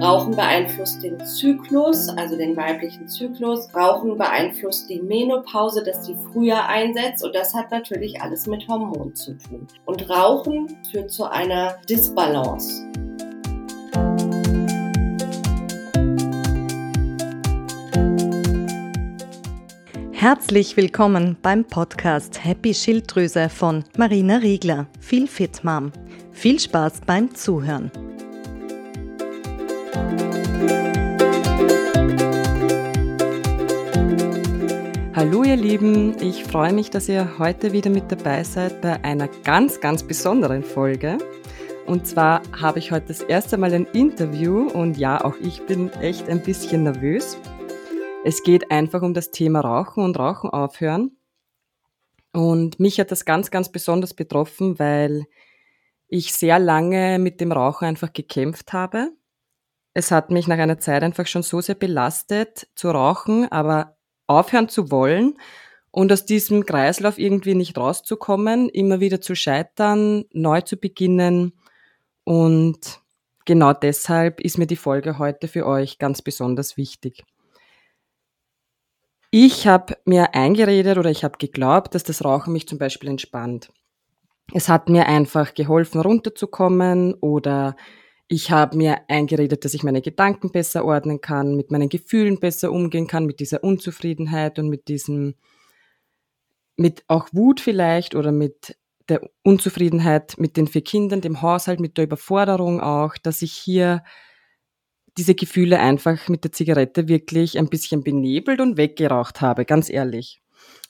Rauchen beeinflusst den Zyklus, also den weiblichen Zyklus. Rauchen beeinflusst die Menopause, dass sie früher einsetzt und das hat natürlich alles mit Hormonen zu tun. Und Rauchen führt zu einer Disbalance. Herzlich willkommen beim Podcast Happy Schilddrüse von Marina Riegler, Viel Fit Mom. Viel Spaß beim Zuhören. Hallo ihr Lieben, ich freue mich, dass ihr heute wieder mit dabei seid bei einer ganz, ganz besonderen Folge. Und zwar habe ich heute das erste Mal ein Interview und ja, auch ich bin echt ein bisschen nervös. Es geht einfach um das Thema Rauchen und Rauchen aufhören. Und mich hat das ganz, ganz besonders betroffen, weil ich sehr lange mit dem Rauchen einfach gekämpft habe. Es hat mich nach einer Zeit einfach schon so sehr belastet zu rauchen, aber aufhören zu wollen und aus diesem Kreislauf irgendwie nicht rauszukommen, immer wieder zu scheitern, neu zu beginnen. Und genau deshalb ist mir die Folge heute für euch ganz besonders wichtig. Ich habe mir eingeredet oder ich habe geglaubt, dass das Rauchen mich zum Beispiel entspannt. Es hat mir einfach geholfen, runterzukommen oder ich habe mir eingeredet, dass ich meine Gedanken besser ordnen kann, mit meinen Gefühlen besser umgehen kann, mit dieser Unzufriedenheit und mit diesem, mit auch Wut vielleicht oder mit der Unzufriedenheit mit den vier Kindern, dem Haushalt, mit der Überforderung auch, dass ich hier diese Gefühle einfach mit der Zigarette wirklich ein bisschen benebelt und weggeraucht habe, ganz ehrlich.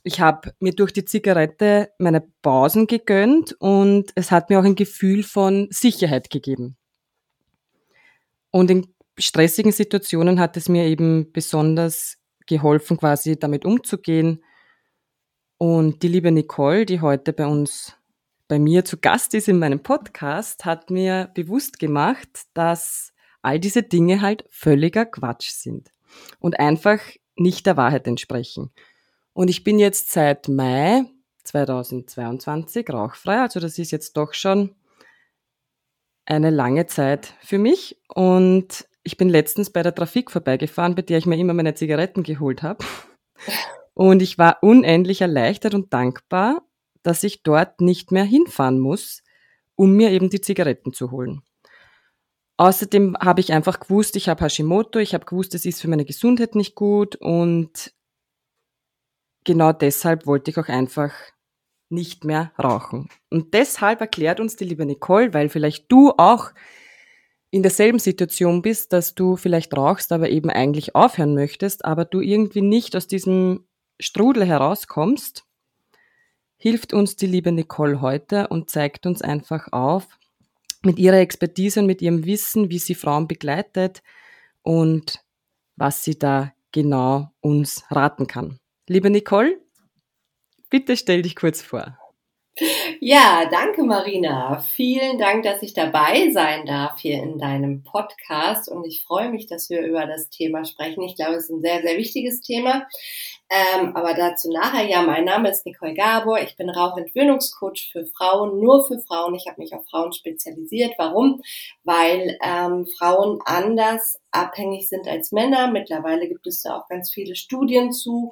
Ich habe mir durch die Zigarette meine Pausen gegönnt und es hat mir auch ein Gefühl von Sicherheit gegeben. Und in stressigen Situationen hat es mir eben besonders geholfen, quasi damit umzugehen. Und die liebe Nicole, die heute bei uns, bei mir zu Gast ist in meinem Podcast, hat mir bewusst gemacht, dass all diese Dinge halt völliger Quatsch sind und einfach nicht der Wahrheit entsprechen. Und ich bin jetzt seit Mai 2022 rauchfrei, also das ist jetzt doch schon eine lange Zeit für mich. Und ich bin letztens bei der Trafik vorbeigefahren, bei der ich mir immer meine Zigaretten geholt habe. Und ich war unendlich erleichtert und dankbar, dass ich dort nicht mehr hinfahren muss, um mir eben die Zigaretten zu holen. Außerdem habe ich einfach gewusst, ich habe Hashimoto, ich habe gewusst, es ist für meine Gesundheit nicht gut und genau deshalb wollte ich auch einfach nicht mehr rauchen. Und deshalb erklärt uns die liebe Nicole, weil vielleicht du auch in derselben Situation bist, dass du vielleicht rauchst, aber eben eigentlich aufhören möchtest, aber du irgendwie nicht aus diesem Strudel herauskommst, hilft uns die liebe Nicole heute und zeigt uns einfach auf, mit ihrer Expertise und mit ihrem Wissen, wie sie Frauen begleitet und was sie da genau uns raten kann. Liebe Nicole, bitte stell dich kurz vor. Ja, danke Marina. Vielen Dank, dass ich dabei sein darf hier in deinem Podcast und ich freue mich, dass wir über das Thema sprechen. Ich glaube, es ist ein sehr, sehr wichtiges Thema. Ähm, aber dazu nachher, ja, mein Name ist Nicole Gabor. Ich bin Rauchentwöhnungscoach für Frauen, nur für Frauen. Ich habe mich auf Frauen spezialisiert. Warum? Weil ähm, Frauen anders abhängig sind als Männer. Mittlerweile gibt es da auch ganz viele Studien zu.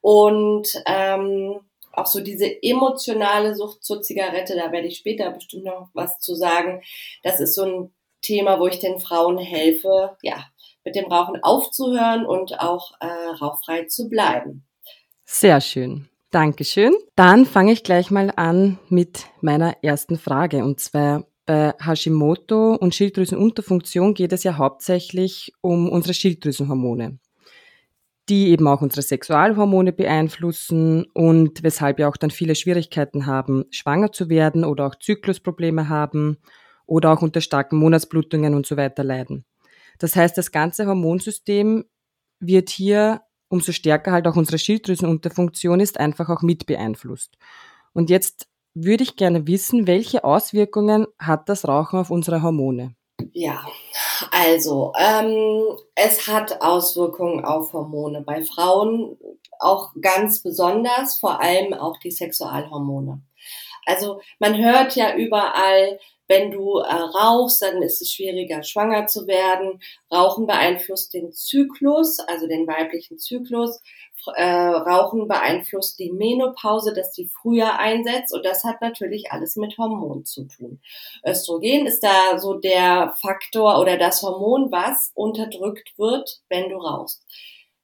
Und ähm, auch so diese emotionale Sucht zur Zigarette, da werde ich später bestimmt noch was zu sagen. Das ist so ein Thema, wo ich den Frauen helfe, ja, mit dem Rauchen aufzuhören und auch äh, rauchfrei zu bleiben. Sehr schön. Dankeschön. Dann fange ich gleich mal an mit meiner ersten Frage. Und zwar bei Hashimoto und Schilddrüsenunterfunktion geht es ja hauptsächlich um unsere Schilddrüsenhormone die eben auch unsere Sexualhormone beeinflussen und weshalb wir auch dann viele Schwierigkeiten haben, schwanger zu werden oder auch Zyklusprobleme haben oder auch unter starken Monatsblutungen und so weiter leiden. Das heißt, das ganze Hormonsystem wird hier, umso stärker halt auch unsere Schilddrüsenunterfunktion ist, einfach auch mit beeinflusst. Und jetzt würde ich gerne wissen, welche Auswirkungen hat das Rauchen auf unsere Hormone? Ja, also ähm, es hat Auswirkungen auf Hormone. Bei Frauen auch ganz besonders, vor allem auch die Sexualhormone. Also man hört ja überall, wenn du äh, rauchst, dann ist es schwieriger, schwanger zu werden. Rauchen beeinflusst den Zyklus, also den weiblichen Zyklus. Äh, Rauchen beeinflusst die Menopause, dass die früher einsetzt. Und das hat natürlich alles mit Hormonen zu tun. Östrogen ist da so der Faktor oder das Hormon, was unterdrückt wird, wenn du rauchst.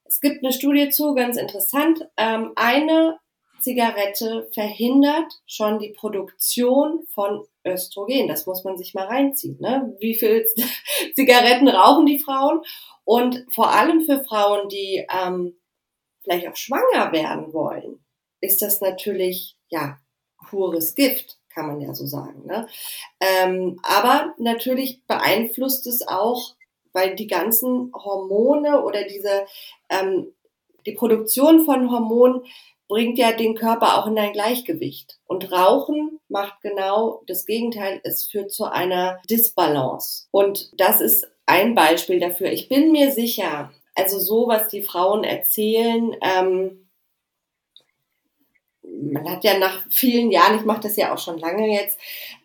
Es gibt eine Studie zu, ganz interessant. Ähm, eine Zigarette verhindert schon die Produktion von Östrogen. Das muss man sich mal reinziehen. Ne? Wie viel Zigaretten rauchen die Frauen? Und vor allem für Frauen, die ähm, vielleicht auch schwanger werden wollen, ist das natürlich ja pures Gift, kann man ja so sagen. Ne? Ähm, aber natürlich beeinflusst es auch, weil die ganzen Hormone oder diese ähm, die Produktion von Hormonen bringt ja den Körper auch in ein Gleichgewicht. Und Rauchen macht genau das Gegenteil. Es führt zu einer Disbalance. Und das ist ein Beispiel dafür. Ich bin mir sicher, also so, was die Frauen erzählen, ähm, man hat ja nach vielen Jahren, ich mache das ja auch schon lange jetzt,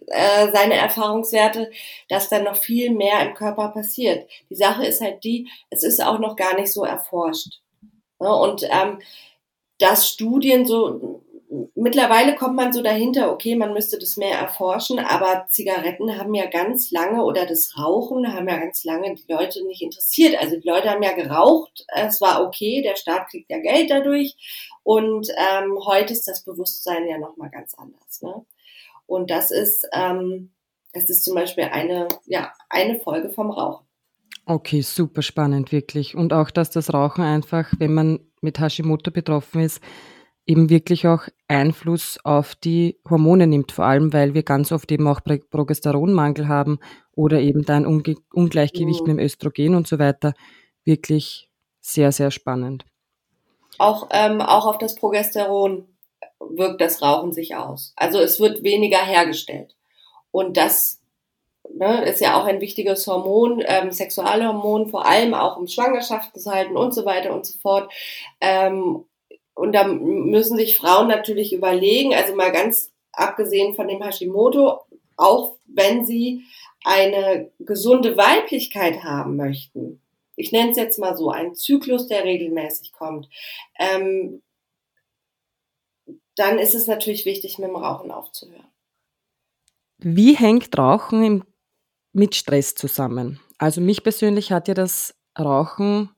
äh, seine Erfahrungswerte, dass dann noch viel mehr im Körper passiert. Die Sache ist halt die, es ist auch noch gar nicht so erforscht. Ja, und ähm, dass Studien so, mittlerweile kommt man so dahinter, okay, man müsste das mehr erforschen, aber Zigaretten haben ja ganz lange oder das Rauchen haben ja ganz lange die Leute nicht interessiert. Also die Leute haben ja geraucht, es war okay, der Staat kriegt ja Geld dadurch und ähm, heute ist das Bewusstsein ja nochmal ganz anders. Ne? Und das ist, ähm, das ist zum Beispiel eine, ja, eine Folge vom Rauchen. Okay, super spannend, wirklich. Und auch, dass das Rauchen einfach, wenn man mit Hashimoto betroffen ist, eben wirklich auch Einfluss auf die Hormone nimmt, vor allem weil wir ganz oft eben auch Progesteronmangel haben oder eben dann Unge Ungleichgewicht mhm. mit dem Östrogen und so weiter. Wirklich sehr, sehr spannend. Auch, ähm, auch auf das Progesteron wirkt das Rauchen sich aus. Also es wird weniger hergestellt. Und das ne, ist ja auch ein wichtiges Hormon, ähm, Sexualhormon, vor allem auch um Schwangerschaften zu halten und so weiter und so fort. Ähm, und da müssen sich Frauen natürlich überlegen, also mal ganz abgesehen von dem Hashimoto, auch wenn sie eine gesunde Weiblichkeit haben möchten, ich nenne es jetzt mal so, ein Zyklus, der regelmäßig kommt, ähm, dann ist es natürlich wichtig, mit dem Rauchen aufzuhören. Wie hängt Rauchen im mit Stress zusammen. Also mich persönlich hat ja das Rauchen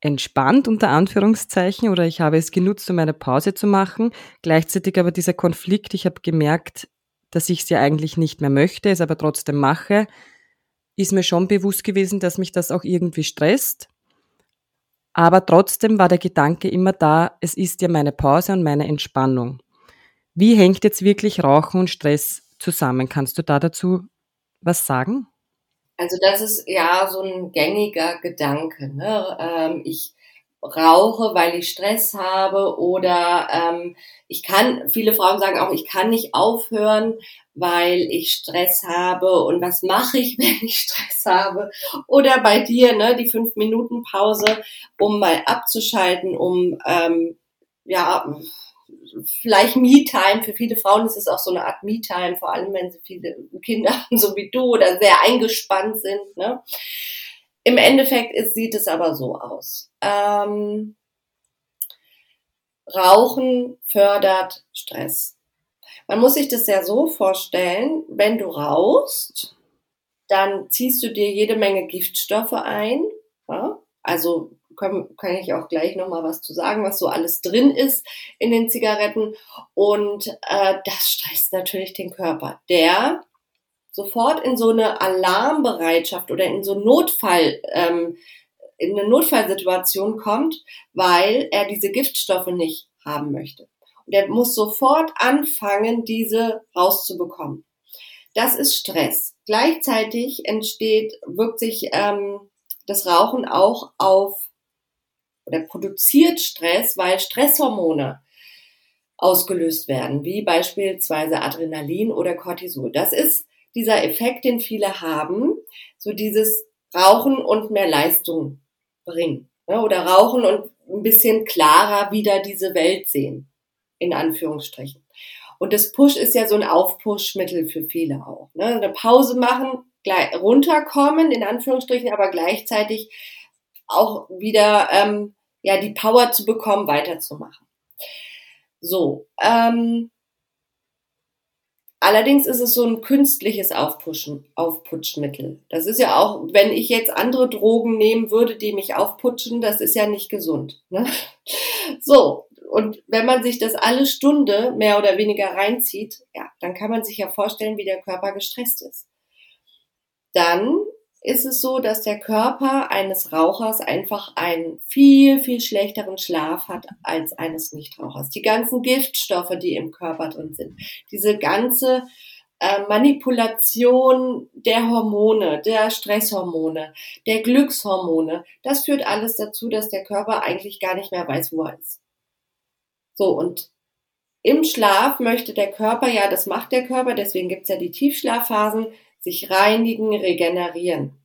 entspannt unter Anführungszeichen oder ich habe es genutzt, um eine Pause zu machen. Gleichzeitig aber dieser Konflikt, ich habe gemerkt, dass ich es ja eigentlich nicht mehr möchte, es aber trotzdem mache, ist mir schon bewusst gewesen, dass mich das auch irgendwie stresst. Aber trotzdem war der Gedanke immer da, es ist ja meine Pause und meine Entspannung. Wie hängt jetzt wirklich Rauchen und Stress zusammen? Kannst du da dazu was sagen? Also das ist ja so ein gängiger Gedanke. Ne? Ähm, ich rauche, weil ich Stress habe oder ähm, ich kann, viele Frauen sagen auch, ich kann nicht aufhören, weil ich Stress habe und was mache ich, wenn ich Stress habe? Oder bei dir, ne, die fünf Minuten Pause, um mal abzuschalten, um ähm, ja vielleicht Me-Time. Für viele Frauen ist es auch so eine Art Me-Time, vor allem wenn sie viele Kinder haben, so wie du, oder sehr eingespannt sind. Ne? Im Endeffekt ist, sieht es aber so aus. Ähm, Rauchen fördert Stress. Man muss sich das ja so vorstellen, wenn du rauchst, dann ziehst du dir jede Menge Giftstoffe ein. Ja? Also kann, kann ich auch gleich nochmal was zu sagen, was so alles drin ist in den Zigaretten. Und äh, das stresst natürlich den Körper. Der sofort in so eine Alarmbereitschaft oder in so Notfall, ähm, in eine Notfallsituation kommt, weil er diese Giftstoffe nicht haben möchte. Und er muss sofort anfangen, diese rauszubekommen. Das ist Stress. Gleichzeitig entsteht, wirkt sich ähm, das Rauchen auch auf oder produziert Stress, weil Stresshormone ausgelöst werden, wie beispielsweise Adrenalin oder Cortisol. Das ist dieser Effekt, den viele haben, so dieses Rauchen und mehr Leistung bringen. Ne? Oder Rauchen und ein bisschen klarer wieder diese Welt sehen, in Anführungsstrichen. Und das Push ist ja so ein Aufpushmittel für viele auch. Ne? Eine Pause machen, runterkommen, in Anführungsstrichen, aber gleichzeitig auch wieder ähm, ja die Power zu bekommen, weiterzumachen. So, ähm, Allerdings ist es so ein künstliches Aufputschen, Aufputschmittel. Das ist ja auch, wenn ich jetzt andere Drogen nehmen würde, die mich aufputschen, das ist ja nicht gesund. Ne? So, und wenn man sich das alle Stunde mehr oder weniger reinzieht, ja, dann kann man sich ja vorstellen, wie der Körper gestresst ist. Dann ist es so, dass der Körper eines Rauchers einfach einen viel, viel schlechteren Schlaf hat als eines Nichtrauchers. Die ganzen Giftstoffe, die im Körper drin sind, diese ganze äh, Manipulation der Hormone, der Stresshormone, der Glückshormone, das führt alles dazu, dass der Körper eigentlich gar nicht mehr weiß, wo er ist. So, und im Schlaf möchte der Körper, ja, das macht der Körper, deswegen gibt's ja die Tiefschlafphasen, sich reinigen, regenerieren.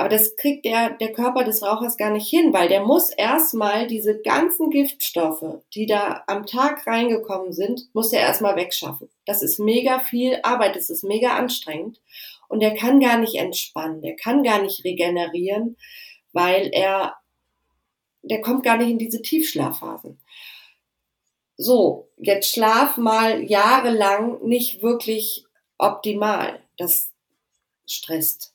Aber das kriegt der, der Körper des Rauchers gar nicht hin, weil der muss erstmal diese ganzen Giftstoffe, die da am Tag reingekommen sind, muss er erstmal wegschaffen. Das ist mega viel Arbeit, das ist mega anstrengend. Und der kann gar nicht entspannen, der kann gar nicht regenerieren, weil er, der kommt gar nicht in diese Tiefschlafphasen. So, jetzt schlaf mal jahrelang nicht wirklich optimal. Das stresst.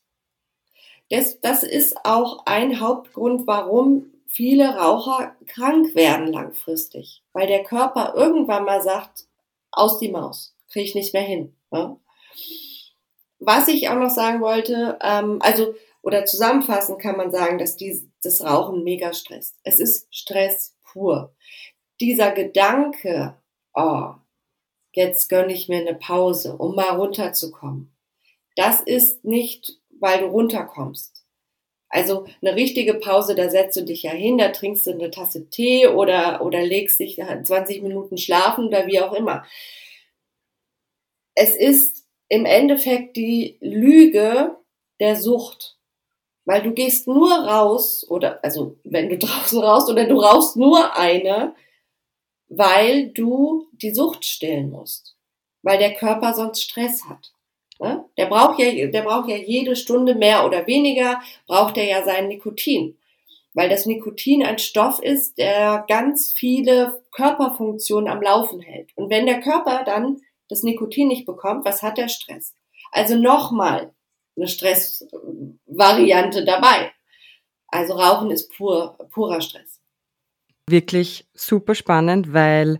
Das, das ist auch ein Hauptgrund, warum viele Raucher krank werden langfristig, weil der Körper irgendwann mal sagt, aus die Maus, kriege ich nicht mehr hin. Ja? Was ich auch noch sagen wollte, ähm, also oder zusammenfassend kann man sagen, dass die, das Rauchen mega stresst. Es ist Stress pur. Dieser Gedanke, oh, jetzt gönne ich mir eine Pause, um mal runterzukommen das ist nicht, weil du runterkommst. Also eine richtige Pause, da setzt du dich ja hin, da trinkst du eine Tasse Tee oder, oder legst dich 20 Minuten schlafen oder wie auch immer. Es ist im Endeffekt die Lüge der Sucht. Weil du gehst nur raus, oder also wenn du draußen raus oder du rauchst nur eine, weil du die Sucht stillen musst. Weil der Körper sonst Stress hat. Ne? Der braucht ja, der braucht ja jede Stunde mehr oder weniger, braucht er ja sein Nikotin. Weil das Nikotin ein Stoff ist, der ganz viele Körperfunktionen am Laufen hält. Und wenn der Körper dann das Nikotin nicht bekommt, was hat der Stress? Also nochmal eine Stressvariante dabei. Also Rauchen ist pur, purer Stress. Wirklich super spannend, weil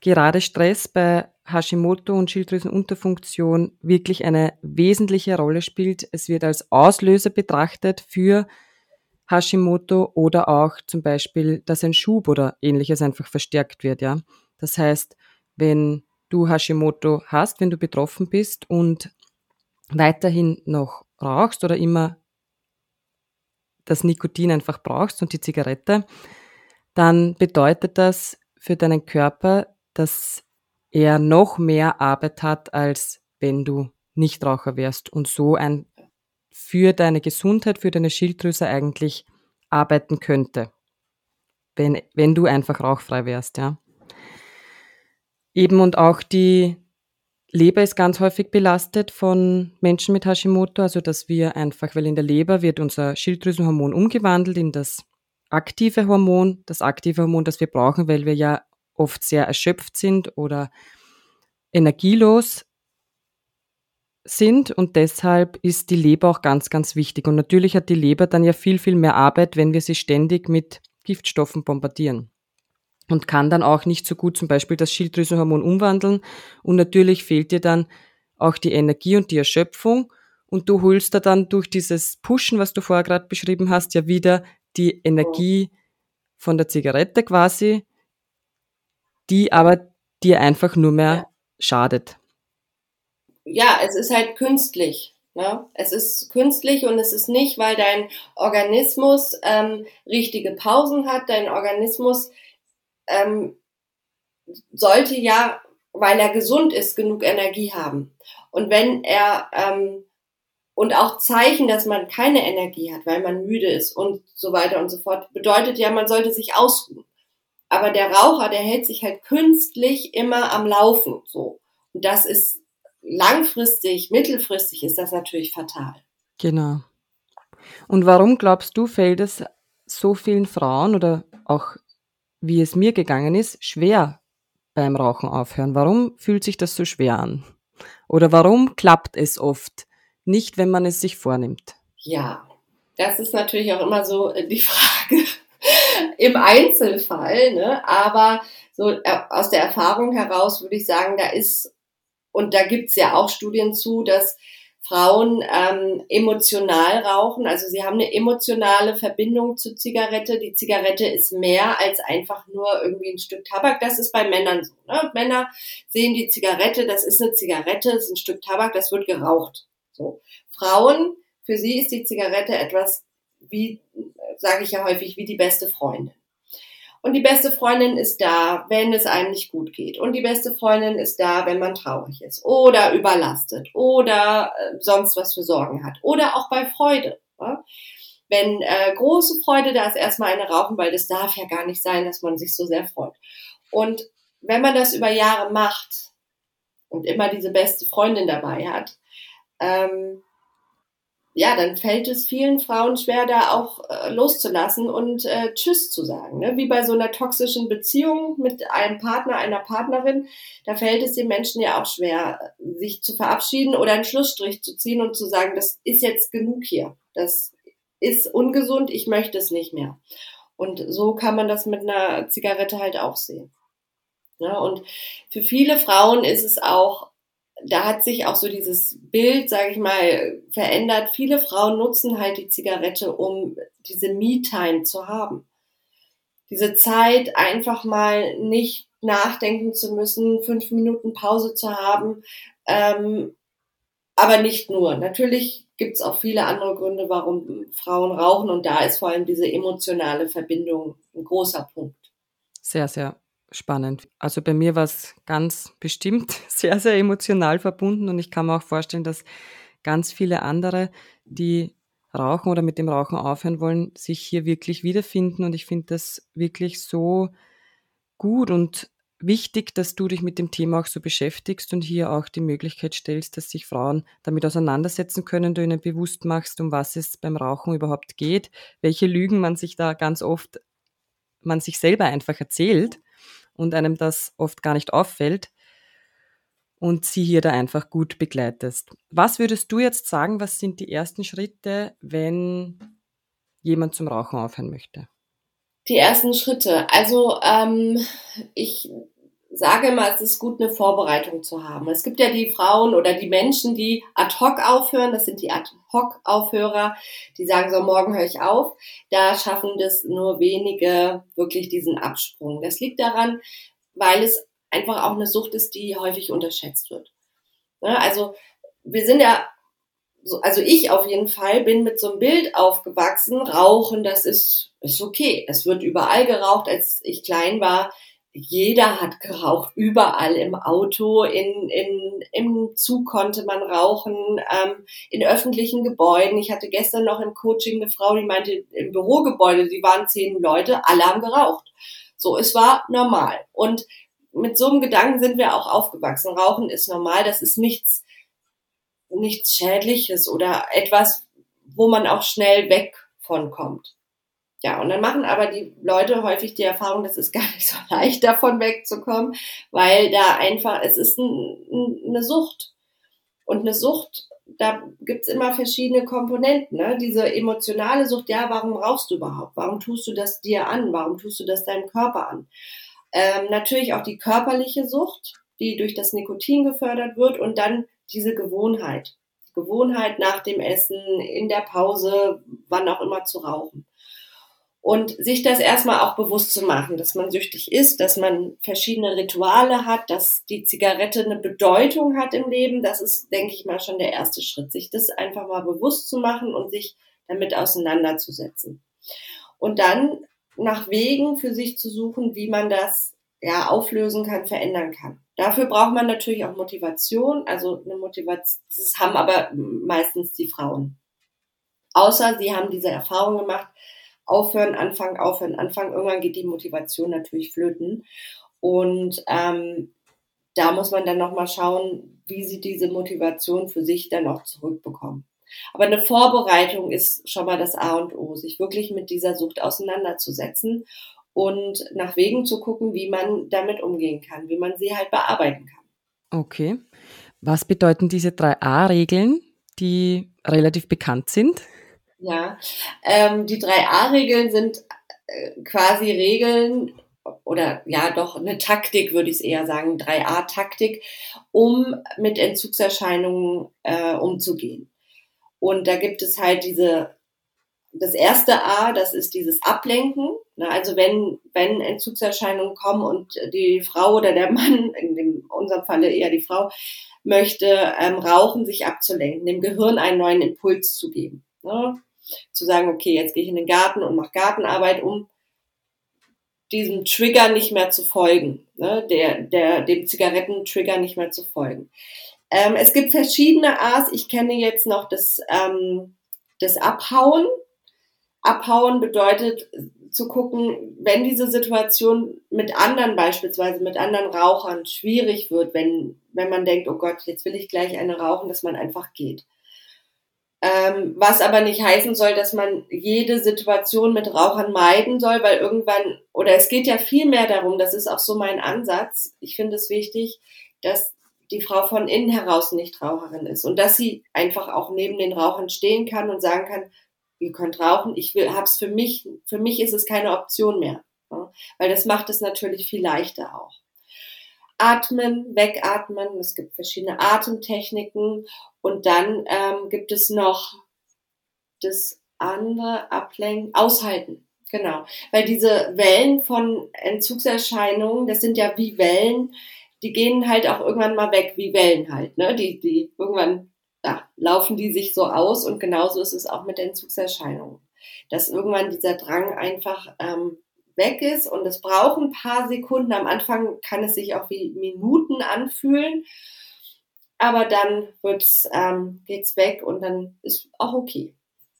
gerade Stress bei Hashimoto und Schilddrüsenunterfunktion wirklich eine wesentliche Rolle spielt. Es wird als Auslöser betrachtet für Hashimoto oder auch zum Beispiel, dass ein Schub oder ähnliches einfach verstärkt wird, ja. Das heißt, wenn du Hashimoto hast, wenn du betroffen bist und weiterhin noch rauchst oder immer das Nikotin einfach brauchst und die Zigarette, dann bedeutet das für deinen Körper, dass er noch mehr Arbeit hat, als wenn du Nichtraucher wärst und so ein für deine Gesundheit, für deine Schilddrüse eigentlich arbeiten könnte, wenn, wenn du einfach rauchfrei wärst, ja. Eben und auch die Leber ist ganz häufig belastet von Menschen mit Hashimoto, also dass wir einfach, weil in der Leber wird unser Schilddrüsenhormon umgewandelt in das aktive Hormon, das aktive Hormon, das wir brauchen, weil wir ja oft sehr erschöpft sind oder energielos sind. Und deshalb ist die Leber auch ganz, ganz wichtig. Und natürlich hat die Leber dann ja viel, viel mehr Arbeit, wenn wir sie ständig mit Giftstoffen bombardieren. Und kann dann auch nicht so gut zum Beispiel das Schilddrüsenhormon umwandeln. Und natürlich fehlt dir dann auch die Energie und die Erschöpfung. Und du holst da dann durch dieses Pushen, was du vorher gerade beschrieben hast, ja wieder die Energie von der Zigarette quasi die aber dir einfach nur mehr ja. schadet. Ja, es ist halt künstlich. Ne? Es ist künstlich und es ist nicht, weil dein Organismus ähm, richtige Pausen hat. Dein Organismus ähm, sollte ja, weil er gesund ist, genug Energie haben. Und wenn er ähm, und auch Zeichen, dass man keine Energie hat, weil man müde ist und so weiter und so fort, bedeutet ja, man sollte sich ausruhen. Aber der Raucher, der hält sich halt künstlich immer am Laufen, so. das ist langfristig, mittelfristig ist das natürlich fatal. Genau. Und warum glaubst du, fällt es so vielen Frauen oder auch wie es mir gegangen ist, schwer beim Rauchen aufhören? Warum fühlt sich das so schwer an? Oder warum klappt es oft nicht, wenn man es sich vornimmt? Ja, das ist natürlich auch immer so äh, die Frage im Einzelfall, ne? aber so äh, aus der Erfahrung heraus würde ich sagen, da ist, und da gibt's ja auch Studien zu, dass Frauen ähm, emotional rauchen. Also sie haben eine emotionale Verbindung zur Zigarette. Die Zigarette ist mehr als einfach nur irgendwie ein Stück Tabak. Das ist bei Männern so. Ne? Männer sehen die Zigarette, das ist eine Zigarette, ist ein Stück Tabak, das wird geraucht. So. Frauen, für sie ist die Zigarette etwas wie, sage ich ja häufig, wie die beste Freundin. Und die beste Freundin ist da, wenn es einem nicht gut geht. Und die beste Freundin ist da, wenn man traurig ist oder überlastet oder äh, sonst was für Sorgen hat. Oder auch bei Freude. Wenn äh, große Freude da ist, erstmal eine rauchen, weil das darf ja gar nicht sein, dass man sich so sehr freut. Und wenn man das über Jahre macht und immer diese beste Freundin dabei hat, ähm, ja, dann fällt es vielen Frauen schwer, da auch äh, loszulassen und äh, Tschüss zu sagen. Ne? Wie bei so einer toxischen Beziehung mit einem Partner, einer Partnerin, da fällt es den Menschen ja auch schwer, sich zu verabschieden oder einen Schlussstrich zu ziehen und zu sagen, das ist jetzt genug hier. Das ist ungesund, ich möchte es nicht mehr. Und so kann man das mit einer Zigarette halt auch sehen. Ja, und für viele Frauen ist es auch da hat sich auch so dieses Bild, sage ich mal, verändert. Viele Frauen nutzen halt die Zigarette, um diese Me-Time zu haben. Diese Zeit einfach mal nicht nachdenken zu müssen, fünf Minuten Pause zu haben. Ähm, aber nicht nur. Natürlich gibt es auch viele andere Gründe, warum Frauen rauchen und da ist vor allem diese emotionale Verbindung ein großer Punkt. Sehr, sehr spannend. Also bei mir war es ganz bestimmt sehr, sehr emotional verbunden und ich kann mir auch vorstellen, dass ganz viele andere, die rauchen oder mit dem Rauchen aufhören wollen, sich hier wirklich wiederfinden und ich finde das wirklich so gut und wichtig, dass du dich mit dem Thema auch so beschäftigst und hier auch die Möglichkeit stellst, dass sich Frauen damit auseinandersetzen können, du ihnen bewusst machst, um was es beim Rauchen überhaupt geht, welche Lügen man sich da ganz oft, man sich selber einfach erzählt und einem das oft gar nicht auffällt und sie hier da einfach gut begleitest. Was würdest du jetzt sagen, was sind die ersten Schritte, wenn jemand zum Rauchen aufhören möchte? Die ersten Schritte. Also ähm, ich sage immer, es ist gut, eine Vorbereitung zu haben. Es gibt ja die Frauen oder die Menschen, die ad hoc aufhören. Das sind die ad hoc Aufhörer, die sagen so, morgen höre ich auf. Da schaffen das nur wenige wirklich diesen Absprung. Das liegt daran, weil es einfach auch eine Sucht ist, die häufig unterschätzt wird. Ne, also wir sind ja also ich auf jeden Fall bin mit so einem Bild aufgewachsen. Rauchen, das ist, ist okay. Es wird überall geraucht. Als ich klein war, jeder hat geraucht, überall im Auto, in, in, im Zug konnte man rauchen, ähm, in öffentlichen Gebäuden. Ich hatte gestern noch im Coaching eine Frau, die meinte, im Bürogebäude, die waren zehn Leute, alle haben geraucht. So, es war normal. Und mit so einem Gedanken sind wir auch aufgewachsen. Rauchen ist normal, das ist nichts, nichts Schädliches oder etwas, wo man auch schnell weg von kommt. Ja, und dann machen aber die Leute häufig die Erfahrung, das ist gar nicht so leicht, davon wegzukommen, weil da einfach, es ist ein, ein, eine Sucht. Und eine Sucht, da gibt's immer verschiedene Komponenten. Ne? Diese emotionale Sucht, ja, warum rauchst du überhaupt? Warum tust du das dir an? Warum tust du das deinem Körper an? Ähm, natürlich auch die körperliche Sucht, die durch das Nikotin gefördert wird und dann diese Gewohnheit. Gewohnheit nach dem Essen, in der Pause, wann auch immer zu rauchen. Und sich das erstmal auch bewusst zu machen, dass man süchtig ist, dass man verschiedene Rituale hat, dass die Zigarette eine Bedeutung hat im Leben, das ist, denke ich mal, schon der erste Schritt, sich das einfach mal bewusst zu machen und sich damit auseinanderzusetzen. Und dann nach Wegen für sich zu suchen, wie man das ja auflösen kann, verändern kann. Dafür braucht man natürlich auch Motivation, also eine Motivation, das haben aber meistens die Frauen. Außer sie haben diese Erfahrung gemacht, aufhören, anfangen, aufhören, anfangen. Irgendwann geht die Motivation natürlich flöten. Und ähm, da muss man dann nochmal schauen, wie sie diese Motivation für sich dann auch zurückbekommen. Aber eine Vorbereitung ist schon mal das A und O, sich wirklich mit dieser Sucht auseinanderzusetzen und nach Wegen zu gucken, wie man damit umgehen kann, wie man sie halt bearbeiten kann. Okay. Was bedeuten diese drei A-Regeln, die relativ bekannt sind? Ja, ähm, die drei A-Regeln sind äh, quasi Regeln oder ja doch eine Taktik, würde ich es eher sagen, 3A-Taktik, um mit Entzugserscheinungen äh, umzugehen. Und da gibt es halt diese, das erste A, das ist dieses Ablenken. Ne? Also wenn, wenn Entzugserscheinungen kommen und die Frau oder der Mann, in dem, unserem Falle eher die Frau, möchte ähm, rauchen, sich abzulenken, dem Gehirn einen neuen Impuls zu geben. Ne? Zu sagen, okay, jetzt gehe ich in den Garten und mache Gartenarbeit, um diesem Trigger nicht mehr zu folgen, ne? der, der, dem Zigarettentrigger nicht mehr zu folgen. Ähm, es gibt verschiedene A's. Ich kenne jetzt noch das, ähm, das Abhauen. Abhauen bedeutet zu gucken, wenn diese Situation mit anderen beispielsweise, mit anderen Rauchern schwierig wird, wenn, wenn man denkt, oh Gott, jetzt will ich gleich eine rauchen, dass man einfach geht. Ähm, was aber nicht heißen soll, dass man jede Situation mit Rauchern meiden soll, weil irgendwann, oder es geht ja viel mehr darum, das ist auch so mein Ansatz. Ich finde es wichtig, dass die Frau von innen heraus nicht Raucherin ist und dass sie einfach auch neben den Rauchern stehen kann und sagen kann, ihr könnt rauchen, ich will, hab's für mich, für mich ist es keine Option mehr, ja? weil das macht es natürlich viel leichter auch. Atmen, wegatmen, es gibt verschiedene Atemtechniken und dann ähm, gibt es noch das andere Ablenken, aushalten. Genau, weil diese Wellen von Entzugserscheinungen, das sind ja wie Wellen, die gehen halt auch irgendwann mal weg, wie Wellen halt. Ne? Die, die irgendwann ja, laufen die sich so aus und genauso ist es auch mit Entzugserscheinungen. Dass irgendwann dieser Drang einfach ähm, weg ist und es braucht ein paar Sekunden. Am Anfang kann es sich auch wie Minuten anfühlen, aber dann wird's, ähm, geht's weg und dann ist auch okay.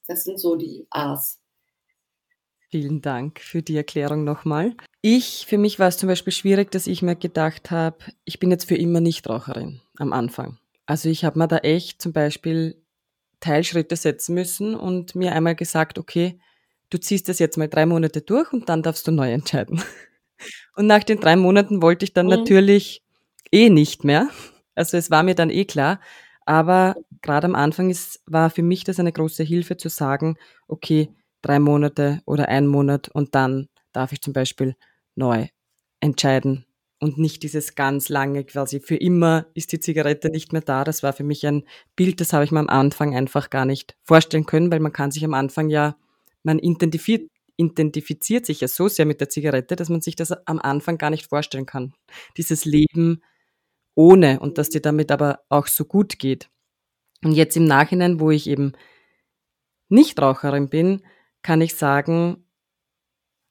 Das sind so die A's. Vielen Dank für die Erklärung nochmal. Ich, für mich war es zum Beispiel schwierig, dass ich mir gedacht habe, ich bin jetzt für immer Nichtraucherin am Anfang. Also ich habe mir da echt zum Beispiel Teilschritte setzen müssen und mir einmal gesagt, okay, du ziehst das jetzt mal drei Monate durch und dann darfst du neu entscheiden. Und nach den drei Monaten wollte ich dann mhm. natürlich eh nicht mehr. Also es war mir dann eh klar. Aber gerade am Anfang ist, war für mich das eine große Hilfe zu sagen, okay, drei Monate oder ein Monat und dann darf ich zum Beispiel neu entscheiden und nicht dieses ganz lange quasi für immer ist die Zigarette nicht mehr da. Das war für mich ein Bild, das habe ich mir am Anfang einfach gar nicht vorstellen können, weil man kann sich am Anfang ja, man identifiziert, identifiziert sich ja so sehr mit der Zigarette, dass man sich das am Anfang gar nicht vorstellen kann. Dieses Leben ohne und dass dir damit aber auch so gut geht. Und jetzt im Nachhinein, wo ich eben nicht Raucherin bin, kann ich sagen,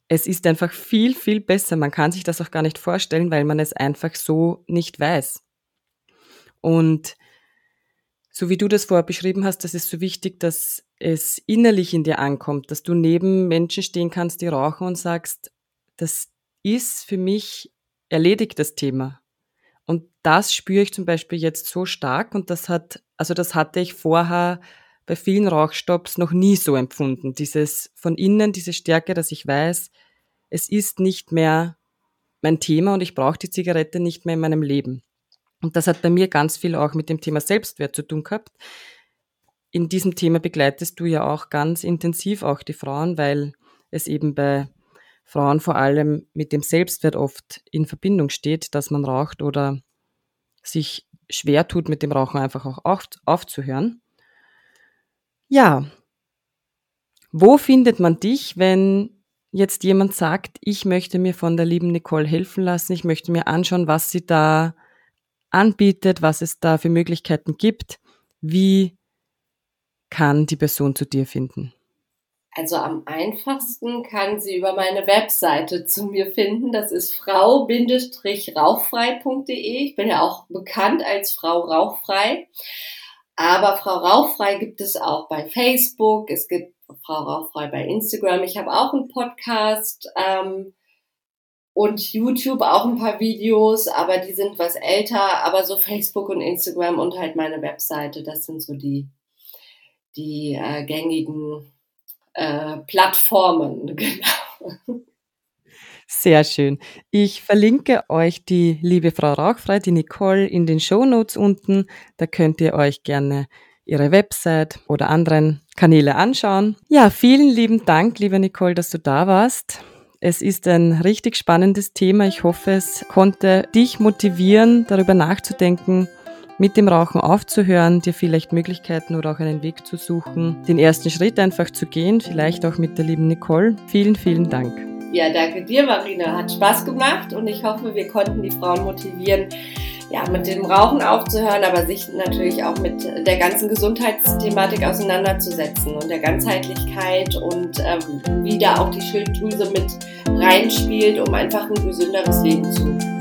es ist einfach viel, viel besser. Man kann sich das auch gar nicht vorstellen, weil man es einfach so nicht weiß. Und so wie du das vorher beschrieben hast, das ist so wichtig, dass es innerlich in dir ankommt, dass du neben Menschen stehen kannst, die rauchen und sagst, das ist für mich erledigt, das Thema. Und das spüre ich zum Beispiel jetzt so stark und das hat, also das hatte ich vorher bei vielen Rauchstopps noch nie so empfunden. Dieses von innen, diese Stärke, dass ich weiß, es ist nicht mehr mein Thema und ich brauche die Zigarette nicht mehr in meinem Leben. Und das hat bei mir ganz viel auch mit dem Thema Selbstwert zu tun gehabt. In diesem Thema begleitest du ja auch ganz intensiv auch die Frauen, weil es eben bei Frauen vor allem mit dem Selbstwert oft in Verbindung steht, dass man raucht oder sich schwer tut, mit dem Rauchen einfach auch auf, aufzuhören. Ja. Wo findet man dich, wenn jetzt jemand sagt, ich möchte mir von der lieben Nicole helfen lassen, ich möchte mir anschauen, was sie da anbietet, was es da für Möglichkeiten gibt. Wie kann die Person zu dir finden? Also am einfachsten kann sie über meine Webseite zu mir finden. Das ist frau-rauchfrei.de. Ich bin ja auch bekannt als Frau Rauchfrei. Aber Frau Rauchfrei gibt es auch bei Facebook, es gibt Frau Rauchfrei bei Instagram. Ich habe auch einen Podcast. Ähm, und YouTube auch ein paar Videos, aber die sind was älter, aber so Facebook und Instagram und halt meine Webseite, das sind so die, die äh, gängigen äh, Plattformen, genau. Sehr schön. Ich verlinke euch die liebe Frau Rauchfrei, die Nicole, in den Show Notes unten. Da könnt ihr euch gerne ihre Website oder anderen Kanäle anschauen. Ja, vielen lieben Dank, liebe Nicole, dass du da warst. Es ist ein richtig spannendes Thema. Ich hoffe, es konnte dich motivieren, darüber nachzudenken, mit dem Rauchen aufzuhören, dir vielleicht Möglichkeiten oder auch einen Weg zu suchen, den ersten Schritt einfach zu gehen, vielleicht auch mit der lieben Nicole. Vielen, vielen Dank. Ja, danke dir, Marina. Hat Spaß gemacht und ich hoffe, wir konnten die Frauen motivieren, ja, mit dem Rauchen aufzuhören, aber sich natürlich auch mit der ganzen Gesundheitsthematik auseinanderzusetzen und der Ganzheitlichkeit und ähm, wie da auch die Schilddrüse mit reinspielt, um einfach ein gesünderes Leben zu